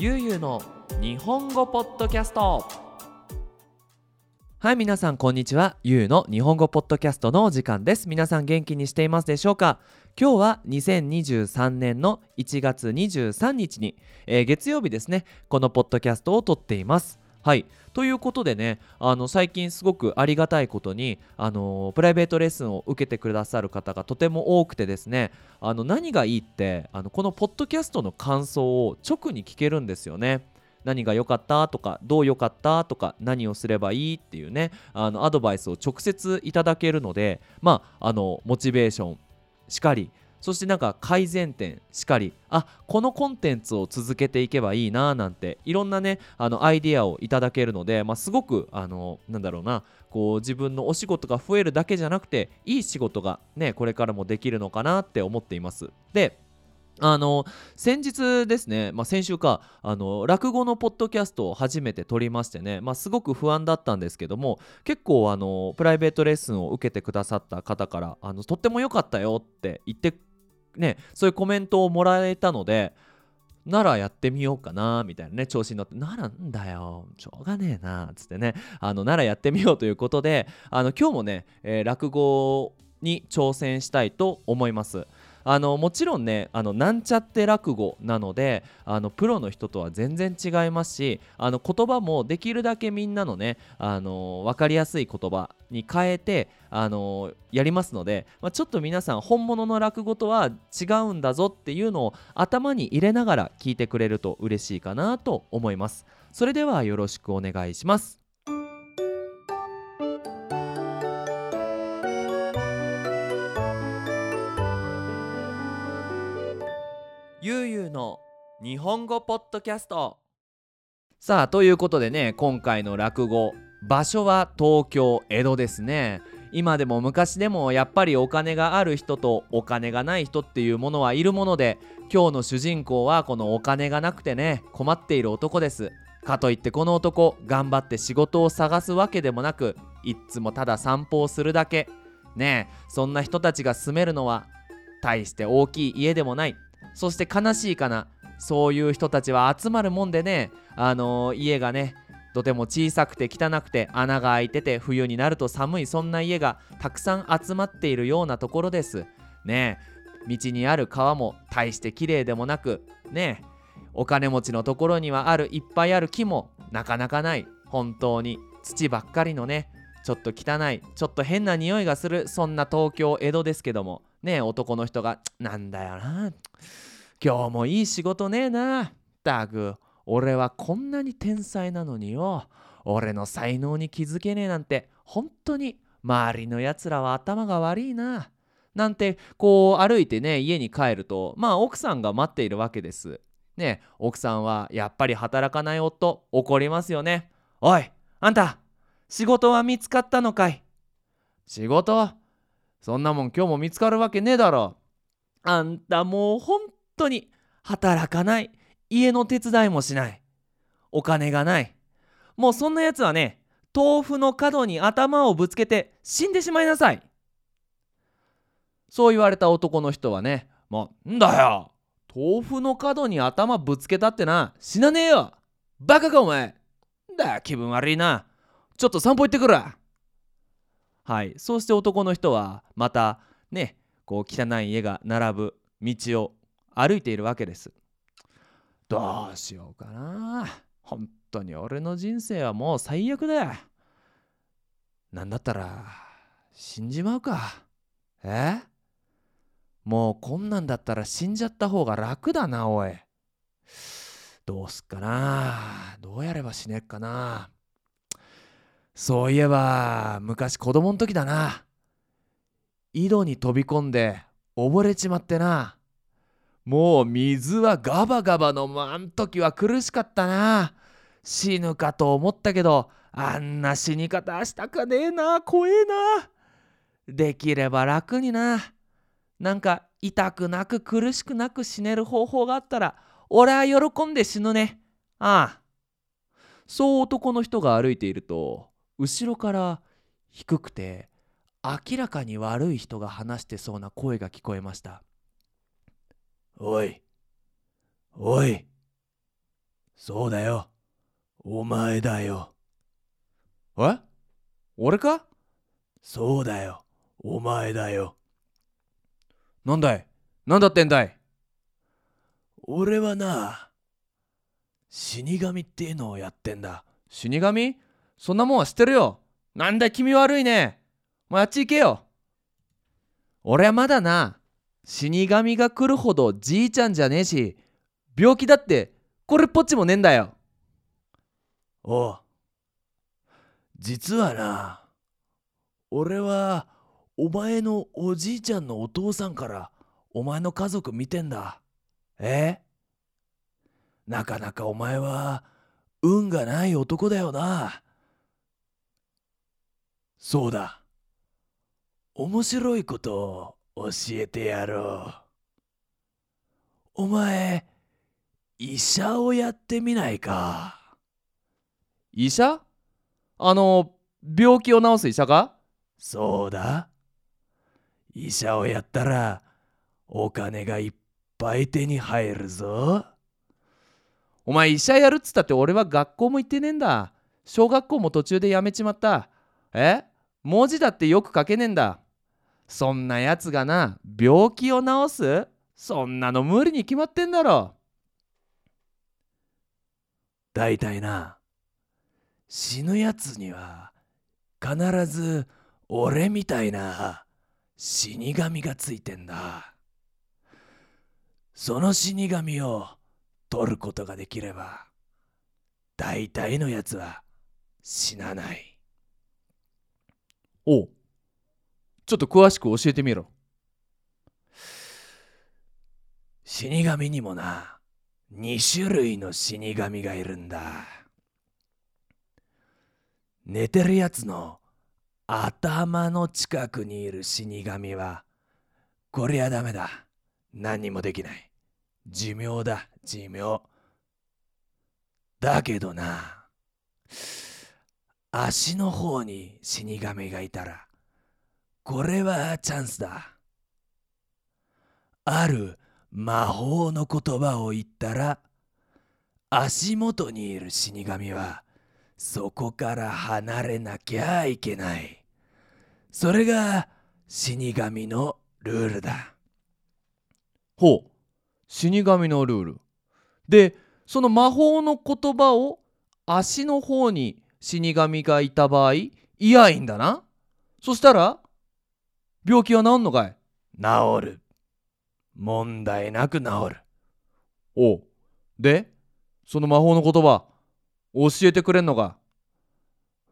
ゆうゆうの日本語ポッドキャスト。はい皆さんこんにちは。ゆうの日本語ポッドキャストのお時間です。皆さん元気にしていますでしょうか？今日は2023年の1月23日に、えー、月曜日ですね。このポッドキャストを撮っています。はいということでねあの最近すごくありがたいことにあのプライベートレッスンを受けてくださる方がとても多くてですねあの何がいいってあのこのポッドキャストの感想を直に聞けるんですよね。何が良かったとかどう良かったとか何をすればいいっていうねあのアドバイスを直接いただけるのでまああのモチベーションしかりそしてなんか改善点しかりあこのコンテンツを続けていけばいいななんていろんなねあのアイディアをいただけるので、まあ、すごくあのなんだろうなこう自分のお仕事が増えるだけじゃなくていい仕事がねこれからもできるのかなって思っています。であの先日ですね、まあ、先週かあの落語のポッドキャストを初めて撮りましてね、まあ、すごく不安だったんですけども結構あのプライベートレッスンを受けてくださった方からあのとっても良かったよって言ってねそういうコメントをもらえたのでならやってみようかなみたいなね調子に乗ってならんだよしょうがねえなつってねあのならやってみようということであの今日もね、えー、落語に挑戦したいと思います。あのもちろんねあのなんちゃって落語なのであのプロの人とは全然違いますしあの言葉もできるだけみんなのねあの分かりやすい言葉に変えてあのやりますので、まあ、ちょっと皆さん本物の落語とは違うんだぞっていうのを頭に入れながら聞いてくれると嬉しいかなと思います。それではよろしくお願いします。ゆうゆうの日本語ポッドキャスト。さあということでね今回の落語場所は東京江戸ですね。今でも昔でもやっぱりお金がある人とお金がない人っていうものはいるもので今日の主人公はこのお金がなくてね困っている男です。かといってこの男頑張って仕事を探すわけでもなくいっつもただ散歩をするだけ。ねえそんな人たちが住めるのは大して大きい家でもない。そして悲しいかな。そういう人たちは集まるもんでね。あのー、家がねとても小さくて汚くて穴が開いてて冬になると寒い。そんな家がたくさん集まっているようなところです。ね。え道にある川も大して綺麗でもなくね。えお金持ちのところにはあるいっぱいある木もなかなかない。本当に土ばっかりのねちょっと汚いちょっと変な匂いがするそんな東京江戸ですけども。ね男の人が「なんだよな今日もいい仕事ねえな。たく、俺はこんなに天才なのによ。俺の才能に気づけねえなんて、本当に周りのやつらは頭が悪いな。なんて、こう歩いてね、家に帰ると、まあ奥さんが待っているわけです。ね奥さんはやっぱり働かない夫、怒りますよね。おい、あんた、仕事は見つかったのかい仕事そんなもん今日も見つかるわけねえだろ。あんたもう本当に働かない。家の手伝いもしない。お金がない。もうそんなやつはね豆腐の角に頭をぶつけて死んでしまいなさい。そう言われた男の人はねもうんだよ。豆腐の角に頭ぶつけたってな死なねえよ。バカかお前。だ気分悪いな。ちょっと散歩行ってくるはいそうして男の人はまたねこう汚い家が並ぶ道を歩いているわけです。どうしようかな。本当に俺の人生はもう最悪だ。なんだったら死んじまうか。え？もうこんなんだったら死んじゃった方が楽だな、おい。どうすっかな。どうやれば死ねっかな。そういえば、昔子供の時だな。井戸に飛び込んで溺れちまってな。もう水はガバガバ飲むあん時は苦しかったな。死ぬかと思ったけど、あんな死に方したかねえな。怖えな。できれば楽にな。なんか痛くなく苦しくなく死ねる方法があったら、俺は喜んで死ぬね。ああ。そう男の人が歩いていると、後ろから低くて明らかに悪い人が話してそうな声が聞こえました。おい、おい、そうだよ。お前だよ。え？俺か？そうだよ。お前だよ。なんだい？なんだってんだい？俺はな、死神っていうのをやってんだ。死神？そんなもんは知ってるよ。なんだ君悪いね。もうあっち行けよ。俺はまだな、死神が来るほどじいちゃんじゃねえし、病気だってこれっぽっちもねえんだよ。おう。実はな、俺はお前のおじいちゃんのお父さんからお前の家族見てんだ。え？なかなかお前は運がない男だよな。そうだ。面白いことを教えてやろう。お前、医者をやってみないか？医者？あの、病気を治す医者か？そうだ。医者をやったらお金がいっぱい手に入るぞ。お前医者やるっつったって俺は学校も行ってねえんだ。小学校も途中でやめちまった。え？文字だってよく書けねえんだ。そんなやつがな、病気を治す？そんなの無理に決まってんだろ。だいたいな、死ぬやつには必ず俺みたいな死神がついてんだ。その死神を取ることができれば、大体のやつは死なない。おうちょっと詳しく教えてみろ。死神にもな、2種類の死神がいるんだ。寝てるやつの頭の近くにいる死神は、こりゃダメだ。何にもできない。寿命だ、寿命。だけどな、足の方に死神がいたら、これはチャンスだ。ある魔法の言葉を言ったら、足元にいる死神は、そこから離れなきゃいけない。それが死神のルールだ。ほう死神のルール。でその魔法の言葉を足の方に死神がいた場合いやいんだな。そしたら病気は治んのかい？治る。問題なく治る。おうでその魔法の言葉教えてくれんのか？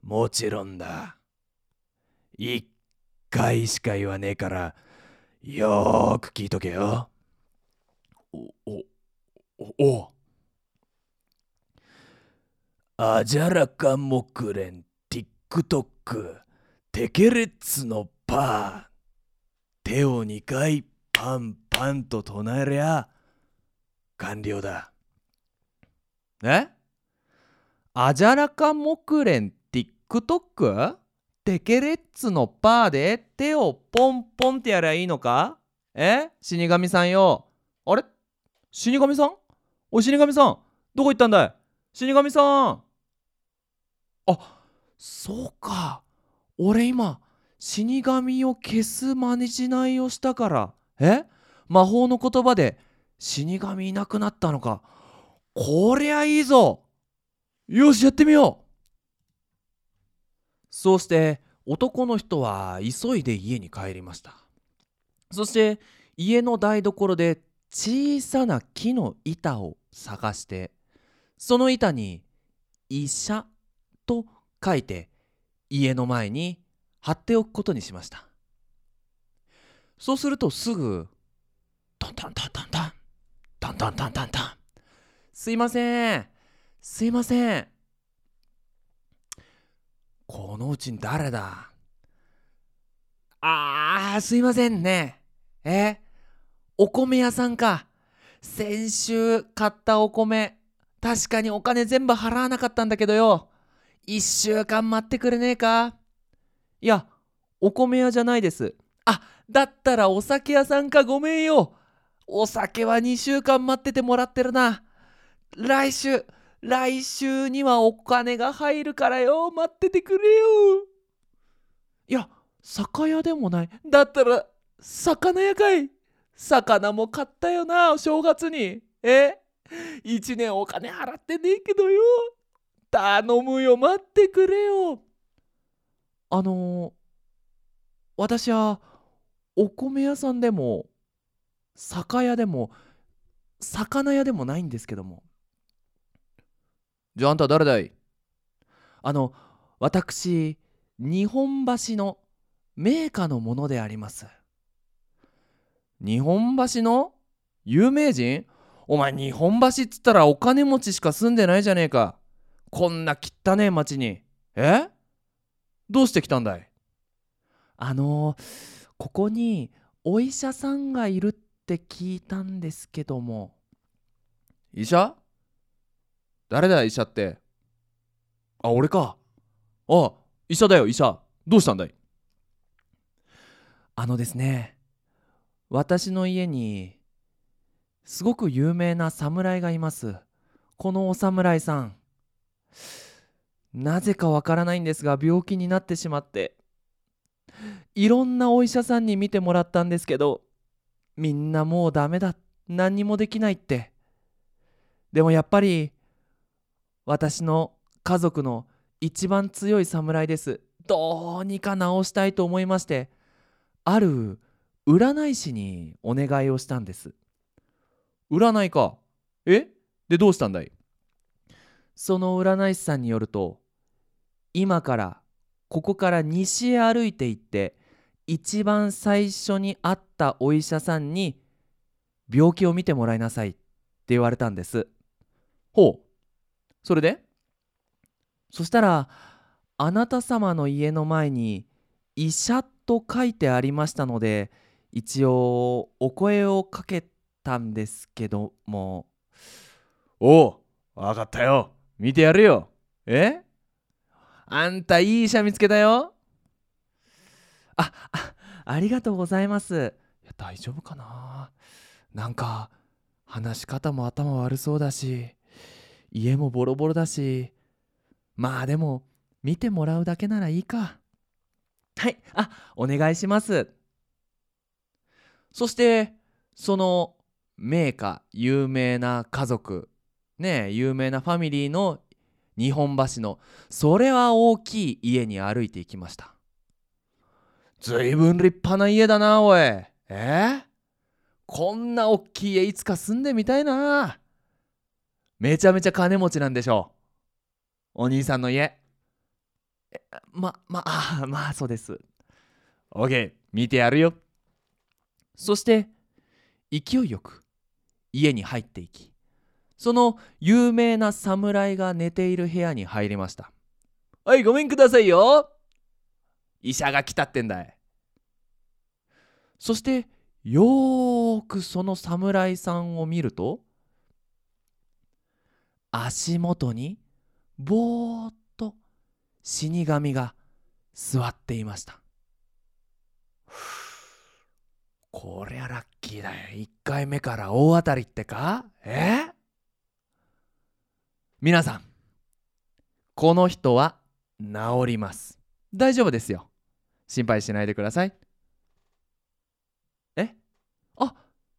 もちろんだ。一回しか言わねえから、よーく聞いとけよ。お、お、お、お。アジャラカ木蓮、ティックトック、テケレッツのパー。手を2回パンパンと唱えりゃ完了だ。えアジャラカ木蓮 TikTok? テケレッツのパーで手をポンポンってやりゃいいのか？え？死神さんよ。あれ？死神さん？お死神さんどこ行ったんだい？死神さん！あそうか。俺今死神を消すまねじないをしたから。え？魔法の言葉で死神いなくなったのか。こりゃいいぞ。よしやってみよう。そうして男の人は急いで家に帰りました。そして家の台所で小さな木の板を探してその板に「医者」と書いて家の前に貼っておくことにしました。そうするとすぐトントントントントントントントントントン。すいません。すいません。このうちに誰だ？あーすいませんね。え？お米屋さんか。先週買ったお米。確かにお金全部払わなかったんだけどよ。一週間待ってくれねえか？いやお米屋じゃないです。あだったらお酒屋さんかごめんよ。お酒は2週間待っててもらってるな。来週来週にはお金が入るからよ。待っててくれよ。いや酒屋でもない。だったら魚屋かい。魚も買ったよなお正月に。え？一年お金払ってねえけどよ頼むよ待ってくれよ。あの、私はお米屋さんでも酒屋でも魚屋でもないんですけども。じゃああんた誰だい？あの私日本橋の名家のものであります。日本橋の有名人？お前日本橋っつったらお金持ちしか住んでないじゃねえか。こんな汚ねえ町に。え？どうして来たんだい？あのー、ここにお医者さんがいるって聞いたんですけども。医者？誰だ医者って？あ俺か。あ医者だよ医者。どうしたんだい？あのですね私の家にすごく有名な侍がいます。このお侍さんなぜかわからないんですが病気になってしまって。いろんなお医者さんに診てもらったんですけどみんなもうダメだ。何にもできないって。でもやっぱり私の家族の一番強い侍です。どうにか治したいと思いましてある占い師にお願いをしたんです。占いか。え？でどうしたんだい？その占い師さんによると今からここから西へ歩いて行って一番最初に会ったお医者さんに病気を見てもらいなさいって言われたんです。ほう。それで？そしたらあなた様の家の前に医者と書いてありましたので一応お声をかけたんですけども。おう分かったよ。見てやるよ。え？あんたいい医者見つけたよ。ああありがとうございます。いや大丈夫かな？なんか話し方も頭悪そうだし家もボロボロだし。まあでも見てもらうだけならいいか。はいあお願いします。そしてその名家有名な家族。ね有名なファミリーの日本橋のそれは大きい家に歩いていきました。ずいぶん立派な家だなおい。え？ー、こんな大きい家いつか住んでみたいな。めちゃめちゃ金持ちなんでしょう。お兄さんの家。ままあまあそうです。オッケー見てやるよ。そして勢いよく家に入っていきその有名な侍が寝ている部屋に入りました。はいごめんくださいよ。医者が来たってんだい。そしてよーくその侍さんを見ると足元にぼーっと死神が座っていました。こりゃラッキーだよ。1回目から大当たりってか？え？皆さんこの人は治ります。大丈夫ですよ。心配しないでください。え？あ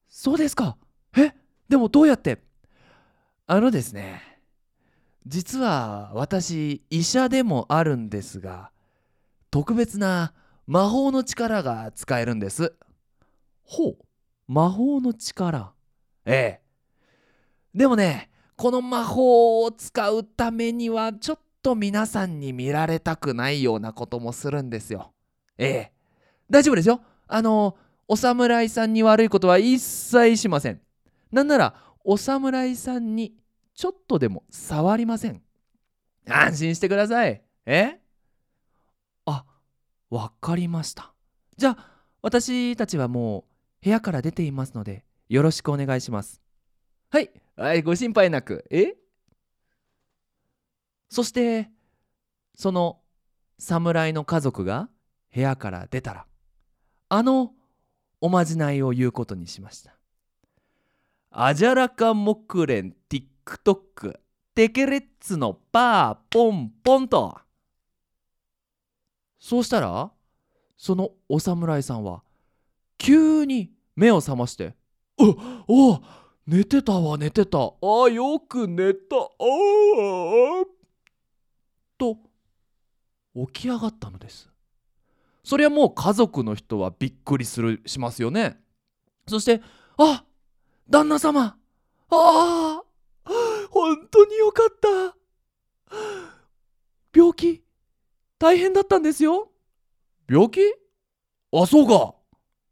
そうですか。え？でもどうやって？あのですね実は私医者でもあるんですが特別な魔法の力が使えるんです。ほう。魔法の力。ええ。でもねこの魔法を使うためにはちょっと皆さんに見られたくないようなこともするんですよ。ええ。大丈夫ですよ。あのお侍さんに悪いことは一切しません。なんならお侍さんにちょっとでも触りません。安心してください。えあわかりました。じゃあ私たちはもう部屋から出ていますのでよろしくお願いします。はい。はいご心配なく。え？そしてその侍の家族が部屋から出たらあのおまじないを言うことにしました。アジャラカモクレン TikTok テケレッツのパーポンポンと。そうしたらそのお侍さんは急に目を覚まして「おお寝てたわ寝てた。あよく寝た。ああ」と起き上がったのです。そりゃもう家族の人はびっくりするしますよね。そして「あ旦那様。ああ本当によかった。病気大変だったんですよ。病気？あそうか。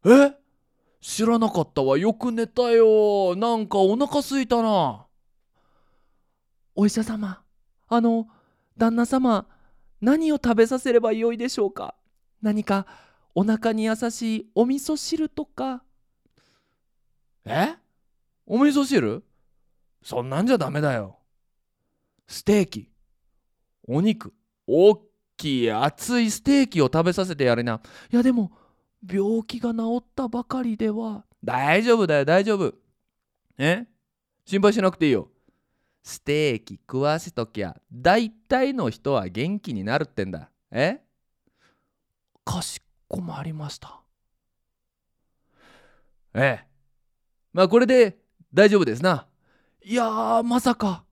え？知らなかったわ。よく寝たよ。なんかお腹すいたな。お医者様あの旦那様何を食べさせればよいでしょうか？何かお腹に優しいお味噌汁とか？え？お味噌汁？そんなんじゃダメだよ。ステーキ。お肉。おっきい熱いステーキを食べさせてやるな。いやでも病気が治ったばかりでは。大丈夫だよ大丈夫。え？心配しなくていいよ。ステーキ食わしときゃ大体の人は元気になるってんだ。え？かしこまりました。ええ。まあこれで大丈夫ですな。いやーまさか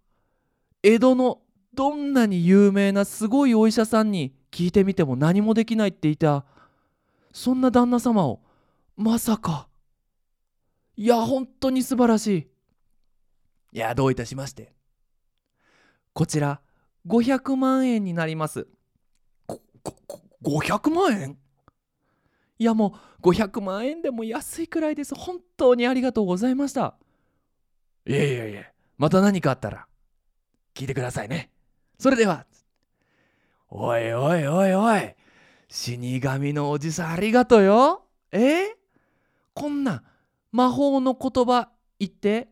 江戸のどんなに有名なすごいお医者さんに聞いてみても何もできないって言ったそんな旦那様をまさか。いや本当に素晴らしい。いやどういたしまして。こちら500万円になります。ごご500万円いやもう500万円でも安いくらいです。本当にありがとうございました。いえいえいえまた何かあったら聞いてくださいね。それではおいおいおいおい死神のおじさんありがとうよ。え？こんな魔法の言葉言って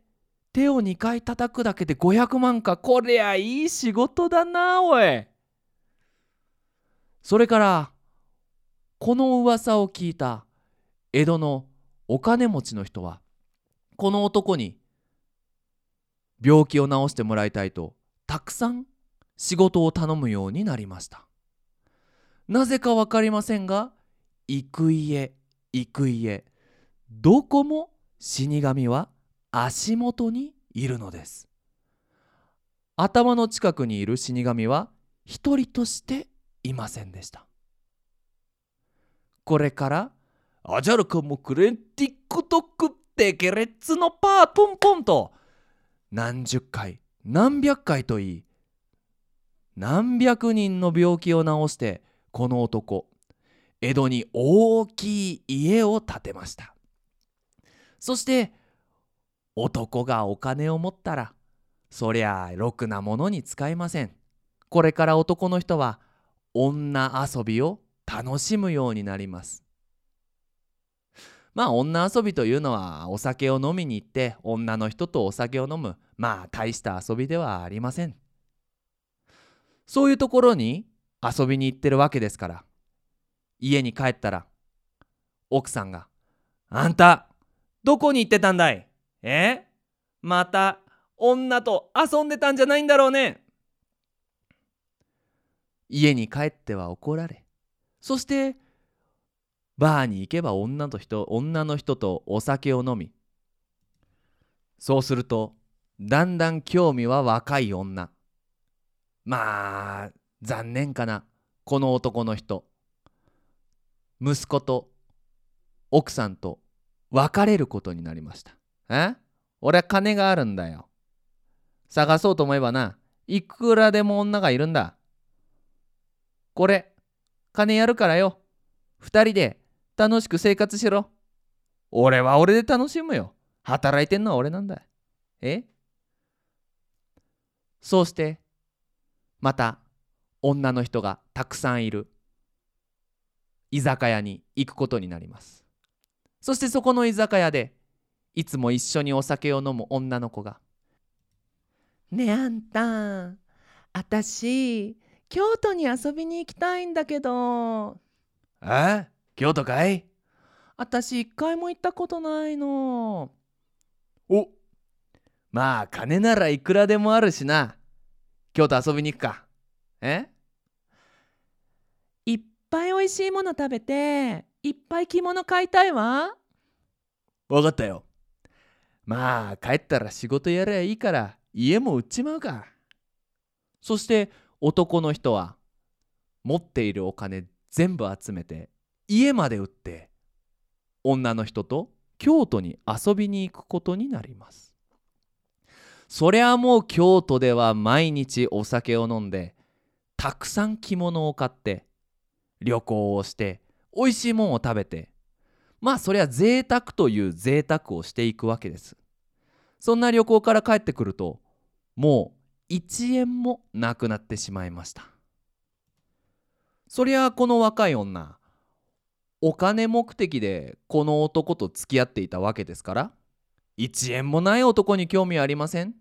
手を2回叩くだけで500万か。こりゃいい仕事だなおい。それからこの噂を聞いた江戸のお金持ちの人はこの男に病気を治してもらいたいとたくさん仕事を頼むようになりました。なぜか分かりませんが幾家行く家どこも死神は足元にいるのです。頭の近くにいる死神は一人としていませんでした。これからアジャラカモクレンティックトックテケレッツのパーポンポンと何十回何百回といい何百人の病気を治してこの男江戸に大きい家を建てました。そして男がお金を持ったらそりゃろくなものに使いません。これから男の人は女遊びを楽しむようになります。まあ女遊びというのはお酒を飲みに行って女の人とお酒を飲むまあ大した遊びではありません。そういうところに遊びに行ってるわけですから。家に帰ったら奥さんが「あんたどこに行ってたんだい？え？また女と遊んでたんじゃないんだろうね」家に帰っては怒られそしてバーに行けば女と人女の人とお酒を飲みそうするとだんだん興味は若い女。まあ残念かなこの男の人。息子と奥さんと別れることになりました。え？俺は金があるんだよ。探そうと思えばないくらでも女がいるんだ。これ金やるからよ。二人で楽しく生活しろ。俺は俺で楽しむよ。働いてんのは俺なんだ。え？そうしてまた女の人がたくさんいる居酒屋に行くことになりますそしてそこの居酒屋でいつも一緒にお酒を飲む女の子が「ねえあんたあたし京都に遊びに行きたいんだけど」「え？京都かい?」あたし一回も行ったことないの。おまあ金ならいくらでもあるしな。京都遊びに行くかえ？いっぱいおいしいもの食べていっぱい着物買いたいわ。わかったよ。まあ帰ったら仕事やりゃいいから家も売っちまうか。そして男の人は持っているお金全部集めて家まで売って女の人と京都に遊びに行くことになります。そりゃもう京都では毎日お酒を飲んでたくさん着物を買って旅行をして美味しいもんを食べてまあそりゃ贅沢という贅沢をしていくわけです。そんな旅行から帰ってくるともう1円もなくなってしまいました。そりゃこの若い女お金目的でこの男と付き合っていたわけですから1円もない男に興味ありません？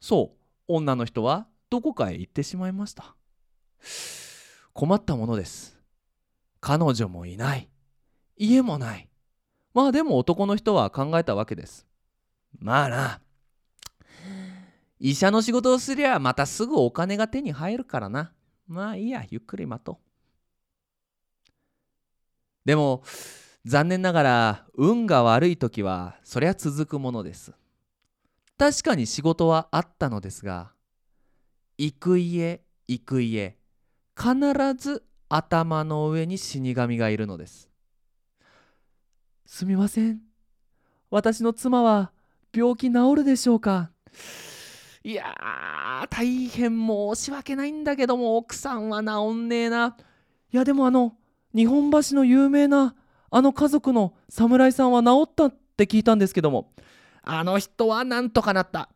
そう女の人はどこかへ行ってしまいました。困ったものです。彼女もいない。家もない。まあでも男の人は考えたわけです。まあな。医者の仕事をすりゃまたすぐお金が手に入るからな。まあいいやゆっくり待とう。でも残念ながら運が悪い時はそりゃ続くものです。確かに仕事はあったのですが行く家行く家。必ず頭の上に死神がいるのです。すみません。私の妻は病気治るでしょうか？いやー大変申し訳ないんだけども奥さんは治んねえな。いやでもあの日本橋の有名なあの家族の侍さんは治ったって聞いたんですけどもあの人はなんとかなった。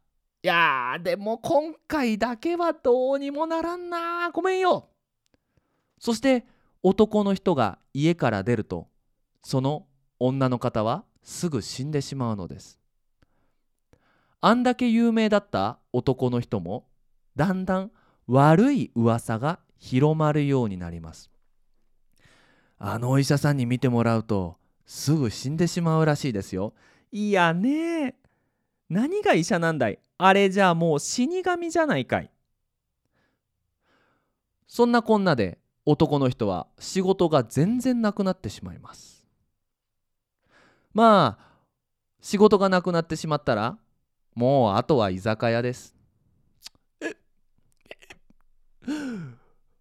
いやーでも今回だけはどうにもならんな。ごめんよ。そして男の人が家から出るとその女の方はすぐ死んでしまうのです。あんだけ有名だった男の人もだんだん悪い噂が広まるようになります。あのお医者さんに見てもらうとすぐ死んでしまうらしいですよ。いやね何が医者なんだい？あれじゃあもう死神じゃないかい。そんなこんなで男の人は仕事が全然なくなってしまいます。まあ仕事がなくなってしまったらもうあとは居酒屋です。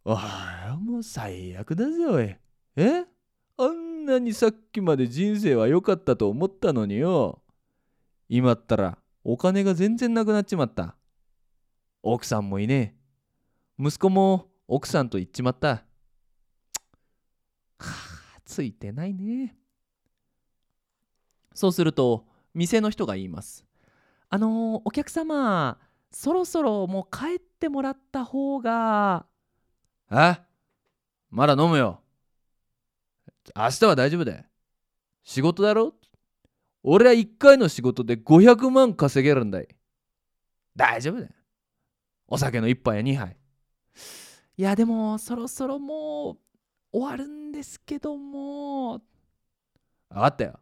ああもう最悪だぜおい。え？あんなにさっきまで人生は良かったと思ったのによ。今ったらお金が全然なくなっちまった。奥さんもいねえ。息子も奥さんと行っちまった。ついてないね。そうすると店の人が言います。あのー、お客様そろそろもう帰ってもらった方がえ？まだ飲むよ。明日は大丈夫だよ。仕事だろ？俺は1回の仕事で500万稼げるんだい。大丈夫だよ。お酒の1杯や2杯。いやでもそろそろもう終わるんですけども。分かったよ。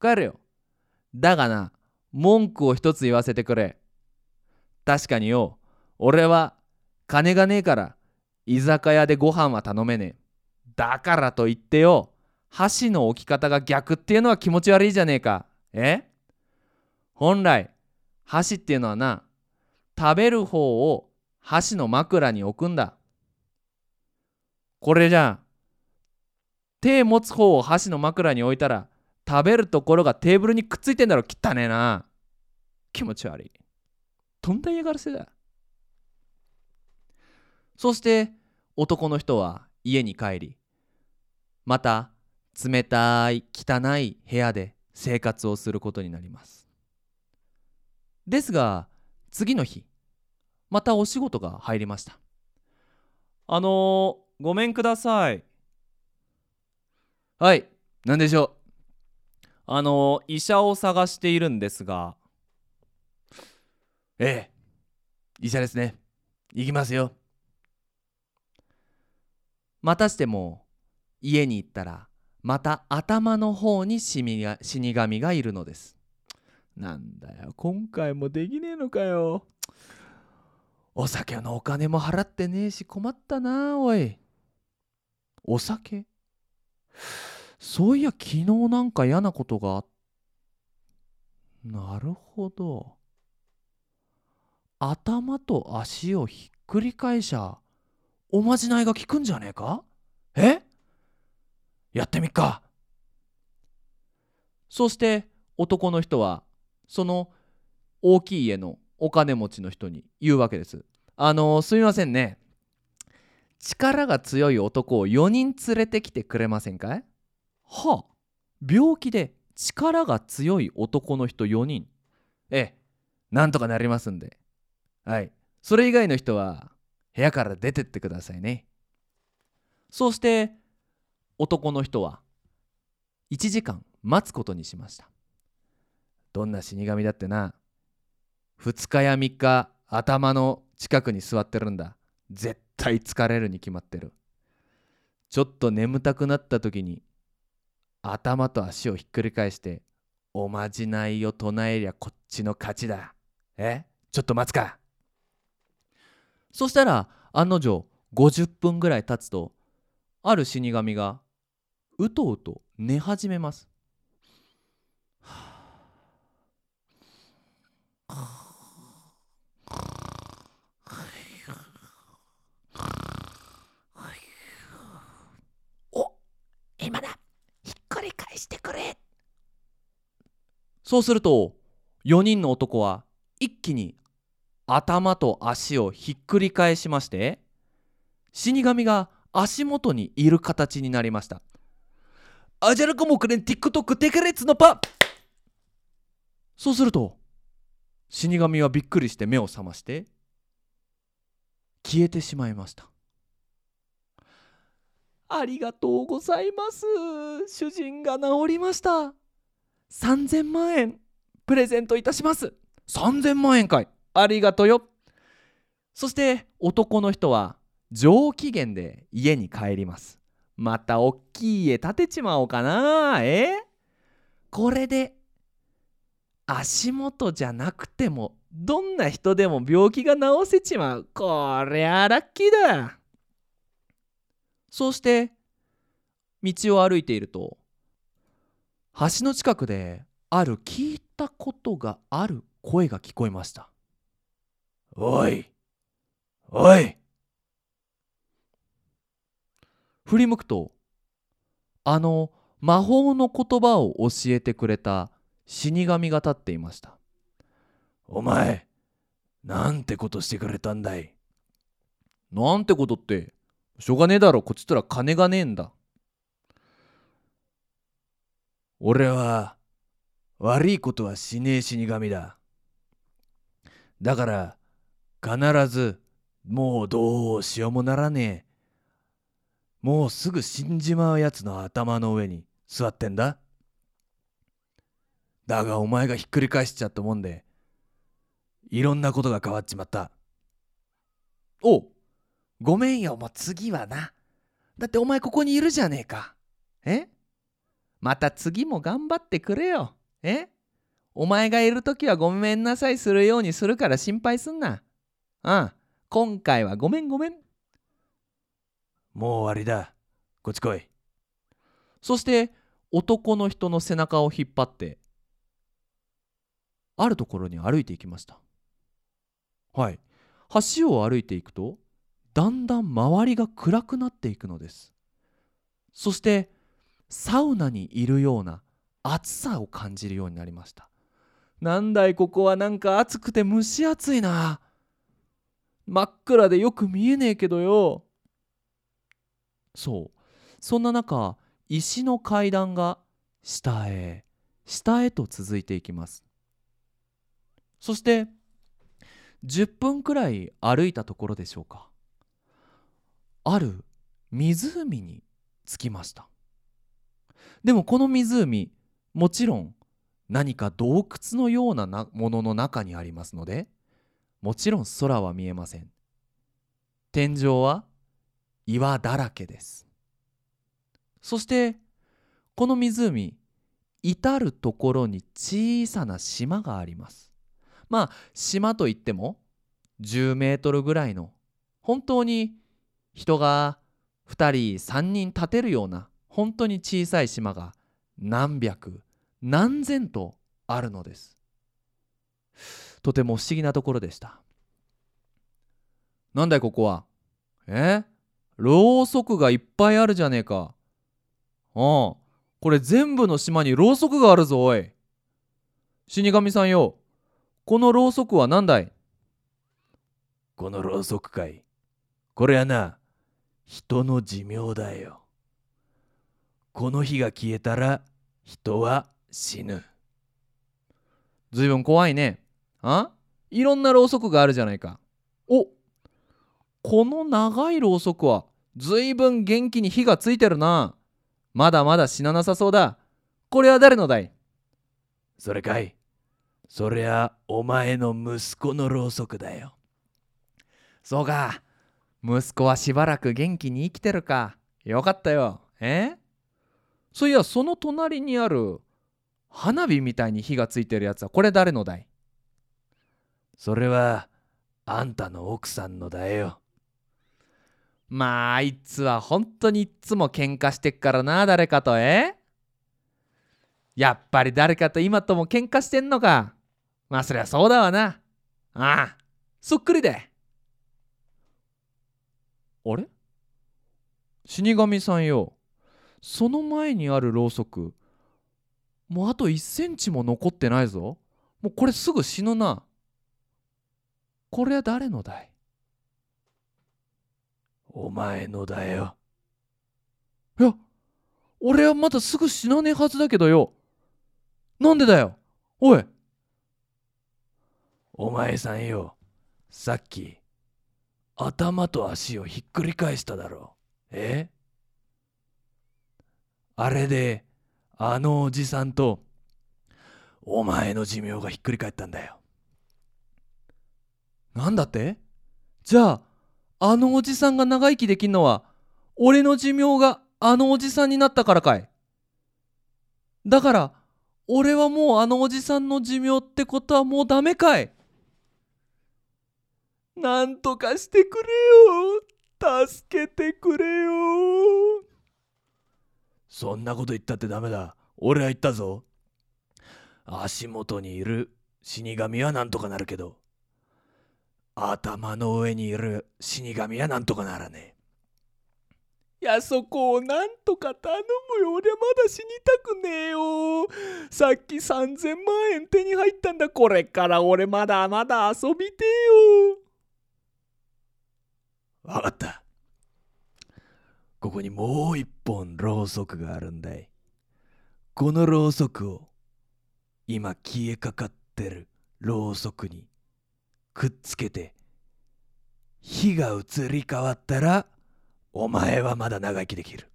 帰るよ。だがな文句を一つ言わせてくれ。確かによ。俺は金がねえから居酒屋でご飯は頼めねえ。だからといってよ箸の置き方が逆っていうのは気持ち悪いじゃねえか。え？本来箸っていうのはな食べる方を箸の枕に置くんだ。これじゃ手持つ方を箸の枕に置いたら食べるところがテーブルにくっついてんだろ。汚ねえな。気持ち悪い。とんだ嫌がらせだ。そして男の人は家に帰りまた冷たい汚い部屋で生活をすることになります。ですが次の日またお仕事が入りました。あのー、ごめんください。はい何でしょう？あの、医者を探しているんですが。ええ医者ですね。行きますよ。またしても家に行ったらまた頭の方に死神がいるのです。なんだよ今回もできねえのかよ。お酒のお金も払ってねえし困ったなおい。お酒？そういや昨日なんか嫌なことがあっなるほど。頭と足をひっくり返しゃおまじないが効くんじゃねえか？え？やってみっか。そして男の人はその大きい家のお金持ちの人に言うわけです。あのすみませんね。力が強い男を4人連れてきてくれませんか？いはあ。病気で力が強い男の人4人。ええ。なんとかなりますんで。はい。それ以外の人は部屋から出てってくださいね。そうして男の人は1時間待つことにしました。どんな死神だってな。2日や3日頭の近くに座ってるんだ。絶対疲れるに決まってる。ちょっと眠たくなった時に頭と足をひっくり返しておまじないを唱えりゃこっちの勝ちだ。え？ちょっと待つか。そしたら案の定50分ぐらい経つとある死神がうとうと寝始めます。お今だひっくり返してくれそうすると4人の男は一気に頭と足をひっくり返しまして死神が足元にいる形になりました。アジャラコモクレン TikTok テケレツのパそうすると死神はびっくりして目を覚まして消えてしまいました。ありがとうございます。主人が治りました。3000万円プレゼントいたします。3000万円かい。ありがとよ。そして男の人は上機嫌で家に帰ります。またおっきい家建てちまおうかな。え？これで足元じゃなくてもどんな人でも病気が治せちまう。こりゃラッキーだ。そうして道を歩いていると橋の近くである聞いたことがある声が聞こえました。おい。おい。振り向くとあの魔法の言葉を教えてくれた死神が立っていました。お前なんてことしてくれたんだい。なんてことってしょうがねえだろ。こっちとら金がねえんだ俺は悪いことはしねえ死神だ。だから必ずもうどうしようもならねえ。もうすぐ死んじまうやつの頭の上に座ってんだ。だがお前がひっくり返しちゃったもんでいろんなことが変わっちまった。おごめんよもう次はな。だってお前ここにいるじゃねえか。え？また次も頑張ってくれよ。え？お前がいる時はごめんなさいするようにするから心配すんな。うん今回はごめんごめん。もう終わりだ。こっち来い。そして男の人の背中を引っ張ってあるところに歩いていきました。はい。橋を歩いていくとだんだん周りが暗くなっていくのです。そしてサウナにいるような暑さを感じるようになりました。なんだいここはなんか暑くて蒸し暑いな。真っ暗でよく見えねえけどよ。そう。そんな中石の階段が下へ下へと続いていきます。そして10分くらい歩いたところでしょうか。ある湖に着きました。でもこの湖もちろん何か洞窟のようなものの中にありますのでもちろん空は見えません。天井は岩だらけです。そしてこの湖至る所に小さな島があります。まあ島といっても10メートルぐらいの本当に人が2人3人立てるような本当に小さい島が何百何千とあるのです。とても不思議なところでした。なんだいここは？え？ろうそくがいっぱいあるじゃねえか。ああこれ全部の島にろうそくがあるぞおい。死神さんよこのろうそくは何だい？このろうそくかい。これはな人の寿命だよ。この火が消えたら人は死ぬ。ずいぶん怖いね。あ？いろんなろうそくがあるじゃないか。お？この長いろうそくはずいぶん元気に火がついてるな。まだまだ死ななさそうだ。これは誰のだい？それかい。そりゃお前の息子のろうそくだよ。そうか。息子はしばらく元気に生きてるか。よかったよ。え？そういやその隣にある花火みたいに火がついてるやつはこれ誰のだい？それはあんたの奥さんのだよ。まああいつは本当にいっつも喧嘩してっからな誰かとえ？やっぱり誰かと今とも喧嘩してんのか。まあそりゃそうだわな。ああそっくりで。あれ？死神さんよその前にあるろうそくもうあと1センチも残ってないぞ。もうこれすぐ死ぬな。これは誰のだい？お前のだよ。いや俺はまだすぐ死なねえはずだけどよ。なんでだよ？おい。お前さんよ。さっき頭と足をひっくり返しただろ。え？あれであのおじさんとお前の寿命がひっくり返ったんだよ。なんだって？じゃああのおじさんが長生きできんのは俺の寿命があのおじさんになったからかい。だから俺はもうあのおじさんの寿命ってことはもうダメかい。なんとかしてくれよ。助けてくれよ。そんなこと言ったってダメだ。俺は言ったぞ。足元にいる死神はなんとかなるけど。頭の上にいる死神はなんとかならねいやそこをなんとか頼むよ。俺はまだ死にたくねえよ。さっき3000万円手に入ったんだ。これから俺まだまだ遊びてえよ。えわかったここにもう一本ろうそくがあるんだい。このろうそくを今消えかかってるろうそくにくっつけて火が移り変わったらお前はまだ長生きできる。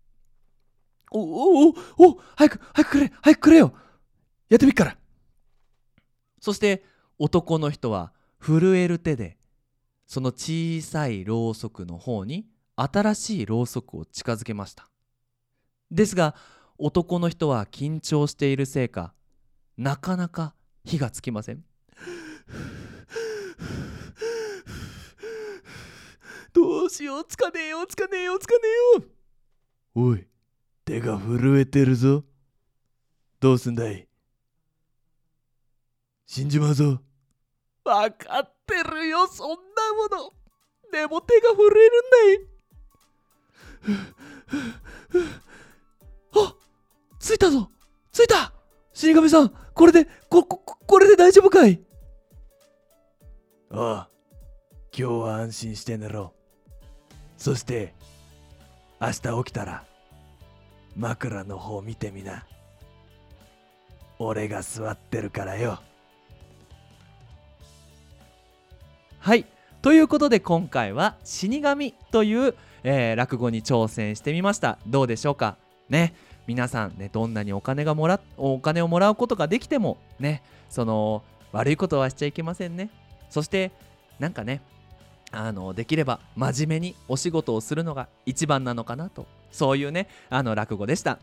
おおおお早く早くくれ早くくれよ。やってみっから。そして男の人は震える手でその小さいろうそくの方に新しいろうそくを近づけました。ですが男の人は緊張しているせいかなかなか火がつきません。どうしようつかねえよつかねえよつかねえよ。おい手が震えてるぞ。どうすんだい？死んじまうぞ。わかってるよそんなもの。でも手が震えるんだい。あ着いたぞ。着いた。死神さんこれでこここれで大丈夫かい？ああ今日は安心して寝ろ。そして明日起きたら枕の方見てみな。俺が座ってるからよ。はい。ということで今回は「死神」という、えー、落語に挑戦してみました。どうでしょうか？ね。皆さんねどんなにお金がもらお金をもらうことができてもね。その悪いことはしちゃいけませんね。そしてなんかねあのできれば真面目にお仕事をするのが一番なのかなと。そういうねあの落語でした。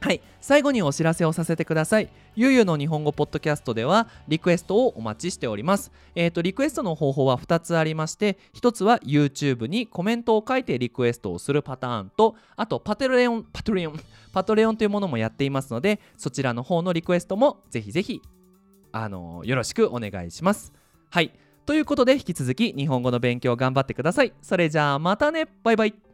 はい。最後にお知らせをさせてください。ゆうゆうの日本語ポッドキャストではリクエストをお待ちしております。えっ、とリクエストの方法は2つありまして1つは YouTube にコメントを書いてリクエストをするパターンとあとパトレオンパトレオンパトレオンというものもやっていますのでそちらの方のリクエストもぜひぜひあのよろしくお願いします。はい。ということで引き続き日本語の勉強頑張ってください。それじゃあまたね。バイバイ。